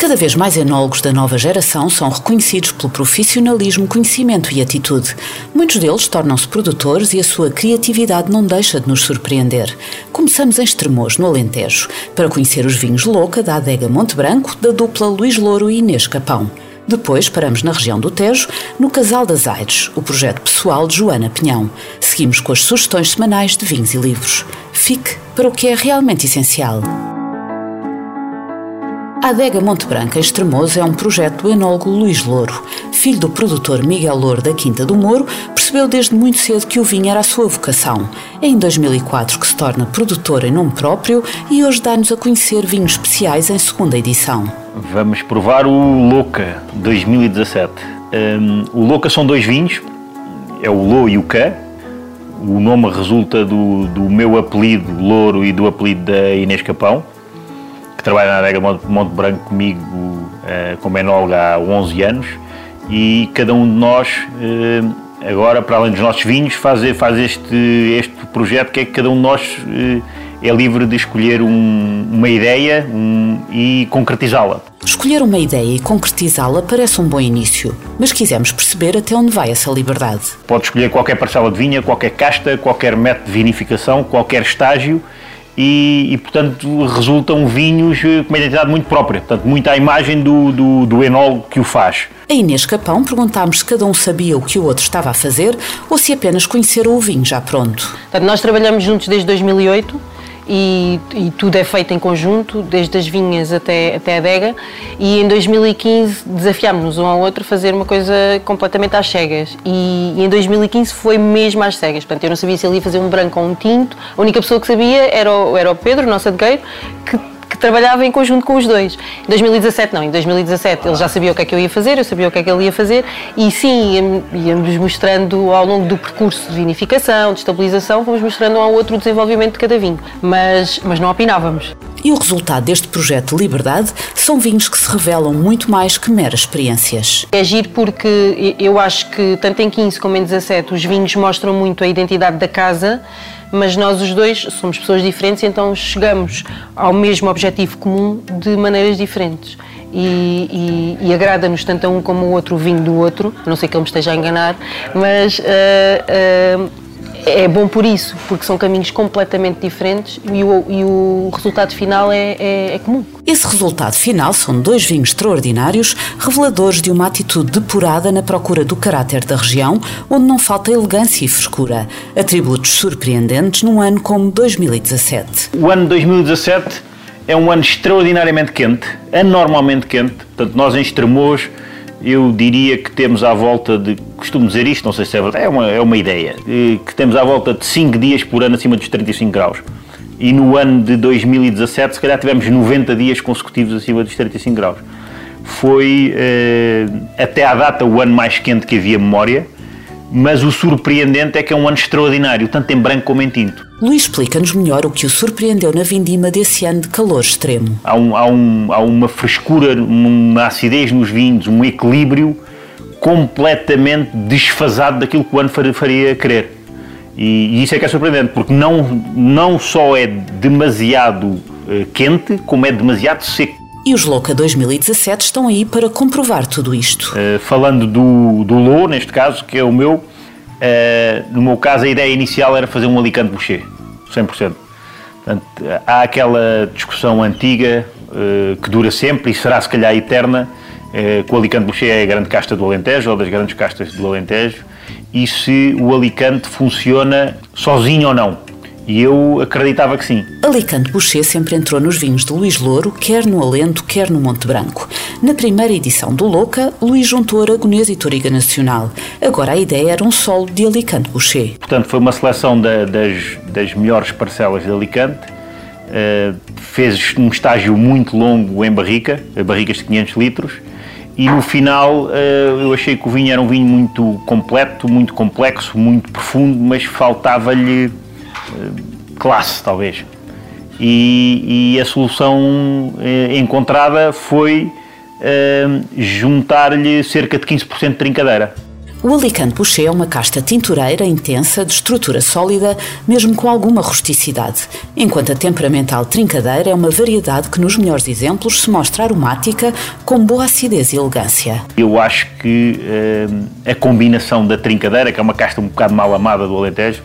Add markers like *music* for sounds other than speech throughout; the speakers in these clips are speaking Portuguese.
Cada vez mais enólogos da nova geração são reconhecidos pelo profissionalismo, conhecimento e atitude. Muitos deles tornam-se produtores e a sua criatividade não deixa de nos surpreender. Começamos em Estremoz, no Alentejo, para conhecer os vinhos Louca da Adega Monte Branco, da dupla Luís Louro e Inês Capão. Depois paramos na região do Tejo, no Casal das Aires, o projeto pessoal de Joana Pinhão. Seguimos com as sugestões semanais de vinhos e livros. Fique para o que é realmente essencial. A Adega Monte Branco em Estremoso é um projeto do enólogo Luís Louro. Filho do produtor Miguel Louro da Quinta do Moro, percebeu desde muito cedo que o vinho era a sua vocação. É em 2004 que se torna produtor em nome próprio e hoje dá-nos a conhecer vinhos especiais em segunda edição. Vamos provar o Louca 2017. Um, o Louca são dois vinhos, é o Lô e o Cá. O nome resulta do, do meu apelido Louro e do apelido da Inês Capão que trabalha na adega Monte Branco comigo uh, como enóloga há 11 anos e cada um de nós, uh, agora, para além dos nossos vinhos, faz, faz este, este projeto que é que cada um de nós uh, é livre de escolher um, uma ideia um, e concretizá-la. Escolher uma ideia e concretizá-la parece um bom início, mas quisemos perceber até onde vai essa liberdade. Pode escolher qualquer parcela de vinha, qualquer casta, qualquer método de vinificação, qualquer estágio e, e, portanto, resultam vinhos eh, com uma identidade muito própria, portanto, muito à imagem do, do, do enólogo que o faz. A Inês Capão perguntámos se cada um sabia o que o outro estava a fazer ou se apenas conheceram o vinho já pronto. Portanto, nós trabalhamos juntos desde 2008 e, e, tudo é feito em conjunto, desde as vinhas até, até a adega. E em 2015 desafiámos-nos um ao outro a fazer uma coisa completamente às cegas. E, e, em 2015 foi mesmo às cegas. Portanto, eu não sabia se ele ia fazer um branco ou um tinto. A única pessoa que sabia era o, era o Pedro, o nosso adegueiro, que trabalhava em conjunto com os dois. Em 2017 não, em 2017 ele já sabia o que é que eu ia fazer, eu sabia o que é que ele ia fazer e sim, íamos mostrando ao longo do percurso de vinificação, de estabilização, fomos mostrando um ao outro o desenvolvimento de cada vinho, mas, mas não opinávamos. E o resultado deste projeto de Liberdade são vinhos que se revelam muito mais que meras experiências. É giro porque eu acho que tanto em 15 como em 17 os vinhos mostram muito a identidade da casa, mas nós os dois somos pessoas diferentes, então chegamos ao mesmo objetivo comum de maneiras diferentes. E, e, e agrada-nos tanto a um como o outro o vinho do outro, não sei que ele me esteja a enganar, mas uh, uh, é bom por isso, porque são caminhos completamente diferentes e o, e o resultado final é, é, é, comum. Esse resultado final são dois vinhos extraordinários, reveladores de uma atitude depurada na procura do caráter da região, onde não falta elegância e frescura. Atributos surpreendentes num ano como 2017. O ano 2017 é um ano extraordinariamente quente, anormalmente quente. Portanto, nós em Estremoz eu diria que temos à volta de, costumo dizer isto, não sei se é verdade, é uma, é uma ideia, que temos à volta de 5 dias por ano acima dos 35 graus. E no ano de 2017, se calhar tivemos 90 dias consecutivos acima dos 35 graus. Foi, eh, até à data, o ano mais quente que havia memória mas o surpreendente é que é um ano extraordinário, tanto em branco como em tinto. Luís explica-nos melhor o que o surpreendeu na vindima desse ano de calor extremo. Há, um, há, um, há uma frescura, uma acidez nos vinhos, um equilíbrio completamente desfasado daquilo que o ano faria querer. E, e isso é que é surpreendente, porque não, não só é demasiado uh, quente, como é demasiado seco. E os Louca 2017 estão aí para comprovar tudo isto. Uh, falando do, do Lô, neste caso, que é o meu, uh, no meu caso a ideia inicial era fazer um Alicante Boucher, 100%. Portanto, há aquela discussão antiga uh, que dura sempre e será se calhar eterna, que o Alicante Boucher é a grande casta do Alentejo, ou das grandes castas do Alentejo, e se o Alicante funciona sozinho ou não. E eu acreditava que sim. Alicante Boucher sempre entrou nos vinhos de Luís Louro, quer no Alento, quer no Monte Branco. Na primeira edição do Louca, Luís juntou Aragonês e Toriga Nacional. Agora a ideia era um solo de Alicante Boucher. Portanto, foi uma seleção da, das, das melhores parcelas de Alicante. Uh, fez um estágio muito longo em barrica, barricas de 500 litros, e no final eu achei que o vinho era um vinho muito completo, muito complexo, muito profundo, mas faltava-lhe classe, talvez. E, e a solução encontrada foi juntar-lhe cerca de 15% de trincadeira. O Alicante Boucher é uma casta tintureira intensa, de estrutura sólida, mesmo com alguma rusticidade, enquanto a temperamental trincadeira é uma variedade que, nos melhores exemplos, se mostra aromática, com boa acidez e elegância. Eu acho que uh, a combinação da trincadeira, que é uma casta um bocado mal amada do Alentejo,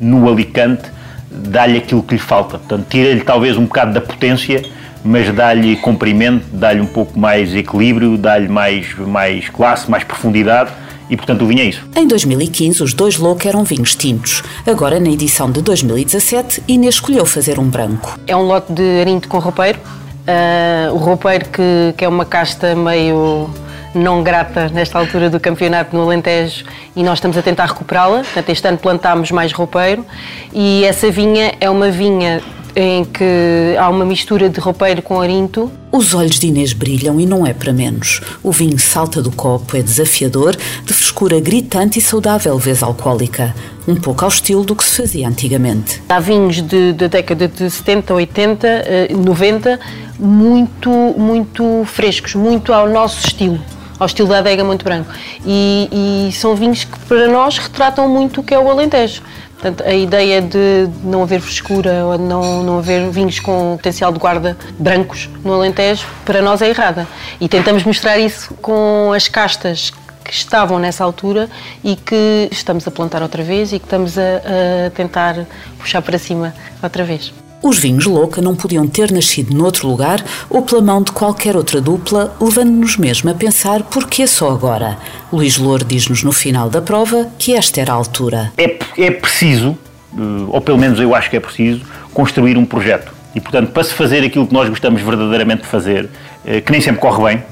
no Alicante, dá-lhe aquilo que lhe falta. Portanto, tira-lhe talvez um bocado da potência, mas dá-lhe comprimento, dá-lhe um pouco mais equilíbrio, dá-lhe mais, mais classe, mais profundidade e, portanto, o vinho é isso. Em 2015, os dois Louco eram vinhos tintos. Agora, na edição de 2017, Inês escolheu fazer um branco. É um lote de arinto com roupeiro. Uh, o roupeiro, que, que é uma casta meio não grata nesta altura do campeonato no Alentejo e nós estamos a tentar recuperá-la. Portanto, este ano plantámos mais roupeiro e essa vinha é uma vinha em que há uma mistura de roupeiro com arinto. Os olhos de Inês brilham e não é para menos. O vinho salta do copo, é desafiador, de frescura gritante e saudável, vez alcoólica. Um pouco ao estilo do que se fazia antigamente. Há vinhos da década de 70, 80, 90, muito, muito frescos, muito ao nosso estilo ao estilo da adega muito branco. E, e, são vinhos que para nós retratam muito o que é o Alentejo. Portanto, a ideia de não haver frescura ou de não, não haver vinhos com potencial de guarda brancos no Alentejo, para nós é errada. E tentamos mostrar isso com as castas que estavam nessa altura e que estamos a plantar outra vez e que estamos a, a tentar puxar para cima outra vez. Os vinhos Louca não podiam ter nascido noutro lugar ou pela mão de qualquer outra dupla, levando-nos mesmo a pensar porquê só agora. Luís Louro diz-nos no final da prova que esta era a altura. É, é preciso, eh, ou pelo menos eu acho que é preciso, construir um projeto. E, portanto, para se fazer aquilo que nós gostamos verdadeiramente de fazer, eh, que nem sempre corre bem,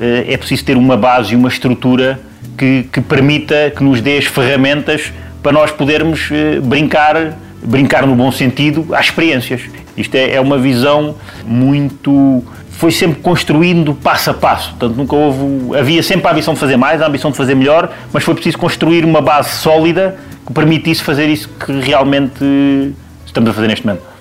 eh, é preciso ter uma base e uma estrutura que, que permita, que nos dê as ferramentas para nós podermos brincar brincar no bom sentido, às experiências. Isto é, é uma visão muito. Foi sempre construindo passo a passo. Portanto, nunca houve. Havia sempre a ambição de fazer mais, a ambição de fazer melhor, mas foi preciso construir uma base sólida que permitisse fazer isso que realmente estamos a fazer neste momento.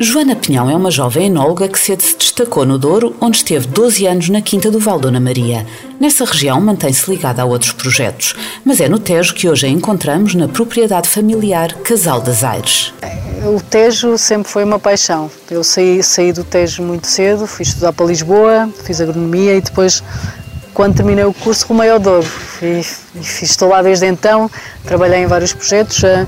Joana Pinhão é uma jovem enóloga que cedo se destacou no Douro, onde esteve 12 anos na Quinta do Val Dona Maria. Nessa região mantém-se ligada a outros projetos, mas é no Tejo que hoje a encontramos na propriedade familiar Casal das Aires. O Tejo sempre foi uma paixão. Eu saí, saí do Tejo muito cedo, fui estudar para Lisboa, fiz agronomia e depois quando terminei o curso rumei ao Douro. E, e estou lá desde então, trabalhei em vários projetos eh,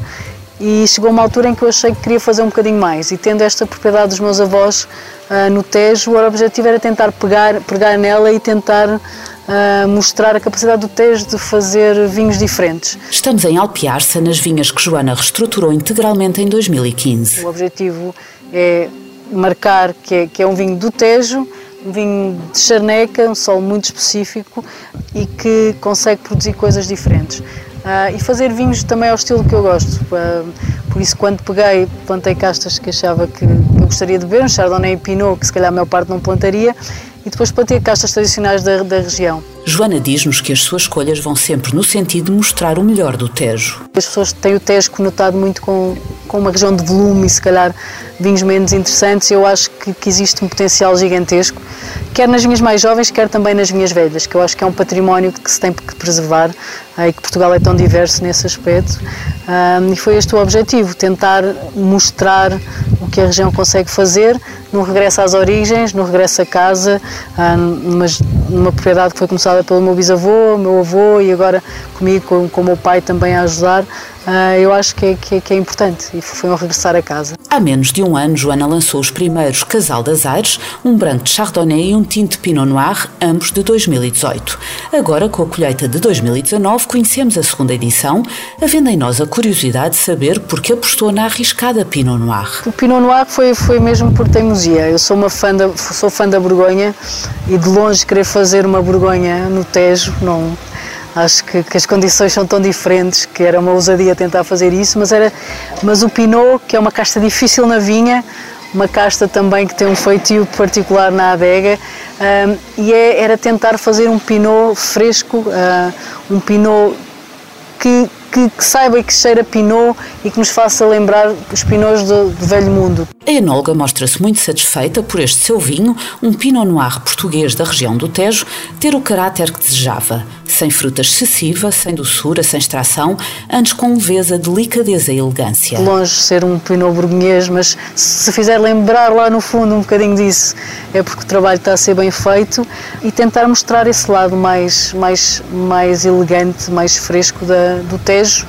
e chegou uma altura em que eu achei que queria fazer um bocadinho mais e tendo esta propriedade dos meus avós uh, no Tejo, o objetivo era tentar pegar, pegar nela e tentar uh, mostrar a capacidade do Tejo de fazer vinhos diferentes. Estamos em Alpiarça, nas vinhas que Joana reestruturou integralmente em 2015. O objetivo é marcar que é, que é um vinho do Tejo, um vinho de charneca, um solo muito específico e que consegue produzir coisas diferentes. Uh, e fazer vinhos também ao estilo que eu gosto. Uh, por isso, quando peguei, plantei castas que achava que, que eu gostaria de beber, um Chardonnay e Pinot, que se calhar a maior parte não plantaria, e depois plantei castas tradicionais da, da região. Joana diz-nos que as suas escolhas vão sempre no sentido de mostrar o melhor do Tejo. As pessoas têm o Tejo conotado muito com, com uma região de volume e se calhar vinhos menos interessantes. Eu acho que, que existe um potencial gigantesco quer nas vinhas mais jovens, quer também nas vinhas velhas, que eu acho que é um património que se tem que preservar e que Portugal é tão diverso nesse aspecto. e foi este o objetivo, tentar mostrar o que a região consegue fazer no regresso às origens, no regresso a casa, numa, numa propriedade que foi começada pelo meu bisavô, meu avô e agora comigo, com, com o meu pai também a ajudar. Uh, eu acho que é, que, é, que é, importante e foi um regressar a casa. Há menos de um ano, Joana lançou os primeiros Casal das Aires, um branco de Chardonnay e um tinto Pinot Noir, ambos de 2018. Agora, com a colheita de 2019, conhecemos a segunda edição, havendo em nós a curiosidade de saber por que apostou na arriscada Pinot Noir. O Pinot Noir foi, foi mesmo por teimosia. Eu sou, uma fã da, sou fã da Borgonha e de longe querer fazer uma Borgonha no Tejo, não Acho que, que, as condições são tão diferentes que era uma ousadia tentar fazer isso, mas, era, mas o Pinot, que é uma casta difícil na vinha, uma casta também que tem um feitio particular na adega um, e é, era tentar fazer um pinot fresco, uh, um pinot que que, que, saiba e que cheira pinot e que nos faça lembrar os pinots do, do velho mundo. A enóloga mostra-se muito satisfeita por este seu vinho, um Pinot Noir português da região do Tejo, ter o caráter que desejava, sem fruta excessiva, sem doçura, sem extração, antes com leveza, delicadeza e elegância. Longe de ser um Pinot burguês, mas se fizer lembrar lá no fundo um bocadinho disso, é porque o trabalho está a ser bem feito e tentar mostrar esse lado mais, mais, mais elegante, mais fresco da, do Tejo.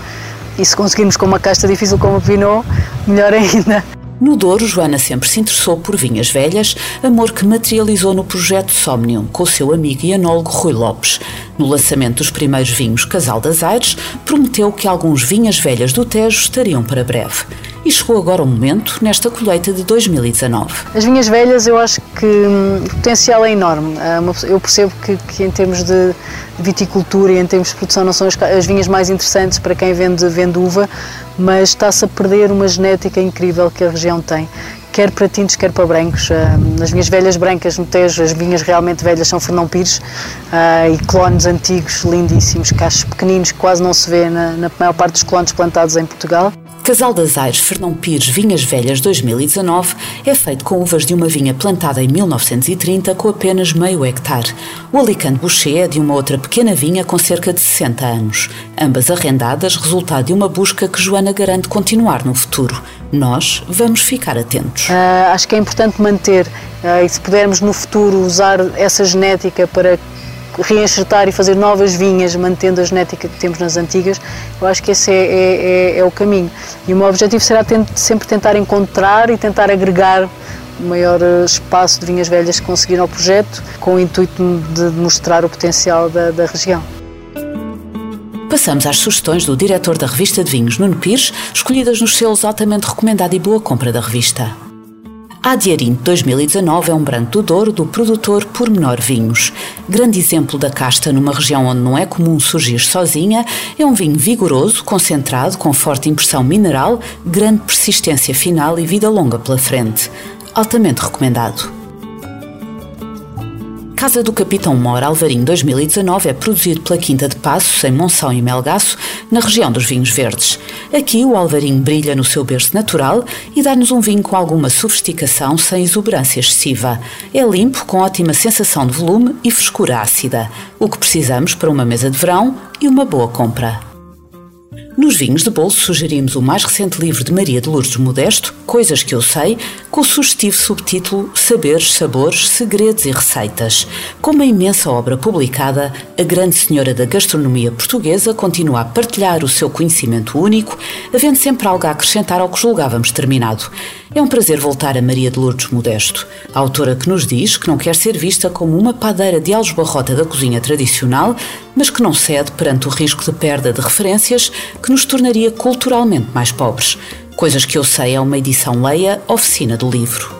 E se conseguirmos com uma casta difícil como o Pinot, melhor *laughs* ainda. No Douro, Joana sempre se interessou por vinhas velhas, amor que materializou no projeto Somnium com o seu amigo e anólogo Rui Lopes. No lançamento dos primeiros vinhos Casal das Aires, prometeu que alguns vinhas velhas do Tejo estariam para breve. E chegou agora o momento nesta colheita de 2019. As vinhas velhas eu acho que hum, o potencial é enorme. Eu percebo que, que em termos de viticultura e em termos de produção não são as, as vinhas mais interessantes para quem vende, vende uva, mas está-se a perder uma genética incrível que a região tem quer para tintos, quer para brancos. Nas minhas velhas brancas no Tejo, as vinhas realmente velhas são Fernão Pires uh, e clones antigos, lindíssimos, cachos pequeninos que quase não se vê na, na maior parte dos clones plantados em Portugal. Casal das Aires Fernão Pires Vinhas Velhas 2019 é feito com uvas de uma vinha plantada em 1930 com apenas meio hectare. O Alicante Boucher é de uma outra pequena vinha com cerca de 60 anos. Ambas arrendadas, resultado de uma busca que Joana garante continuar no futuro. Nós vamos ficar atentos. Uh, acho que é importante manter uh, e se pudermos no futuro usar essa genética para reenxertar e fazer novas vinhas, mantendo a genética que temos nas antigas, eu acho que esse é, é, é, é o caminho. E o meu objetivo será sempre tentar encontrar e tentar agregar o maior eh, espaço de vinhas velhas que conseguir ao projeto, com o intuito de mostrar o potencial da, da região. Passamos às sugestões do diretor da revista de vinhos, Nuno Pires, escolhidas nos selos altamente recomendado e boa compra da revista. A Diarinto 2019 é um branco do Douro do produtor Pormenor Vinhos. Grande exemplo da casta numa região onde não é comum surgir sozinha, é um vinho vigoroso, concentrado, com forte impressão mineral, grande persistência final e vida longa pela frente. Altamente recomendado. Casa do Capitão Mor Alvarinho 2019 é produzido pela Quinta de Passos, em Monção e Melgaço, na região dos vinhos verdes. Aqui o Alvarinho brilha no seu berço natural e dá-nos um vinho com alguma sofisticação sem exuberância excessiva. É limpo, com ótima sensação de volume e frescura ácida. O que precisamos para uma mesa de verão e uma boa compra. Nos vinhos de bolso sugerimos o mais recente livro de Maria de Lourdes Modesto, Coisas que eu sei, com o sugestivo subtítulo Saberes, Sabores, Segredos e Receitas. Com uma imensa obra publicada, a grande senhora da gastronomia portuguesa continua a partilhar o seu conhecimento único, havendo sempre algo a acrescentar ao que julgávamos terminado. É um prazer voltar a Maria de Lourdes Modesto, a autora que nos diz que não quer ser vista como uma padeira de aljobarrota da cozinha tradicional, mas que não cede perante o risco de perda de referências que nos tornaria culturalmente mais pobres. Coisas que eu sei é uma edição Leia, oficina do livro.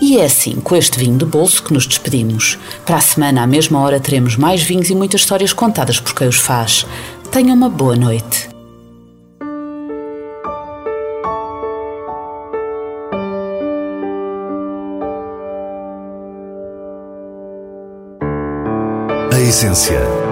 E é assim, com este vinho de bolso, que nos despedimos. Para a semana, à mesma hora, teremos mais vinhos e muitas histórias contadas por quem os faz. Tenha uma boa noite. A essência.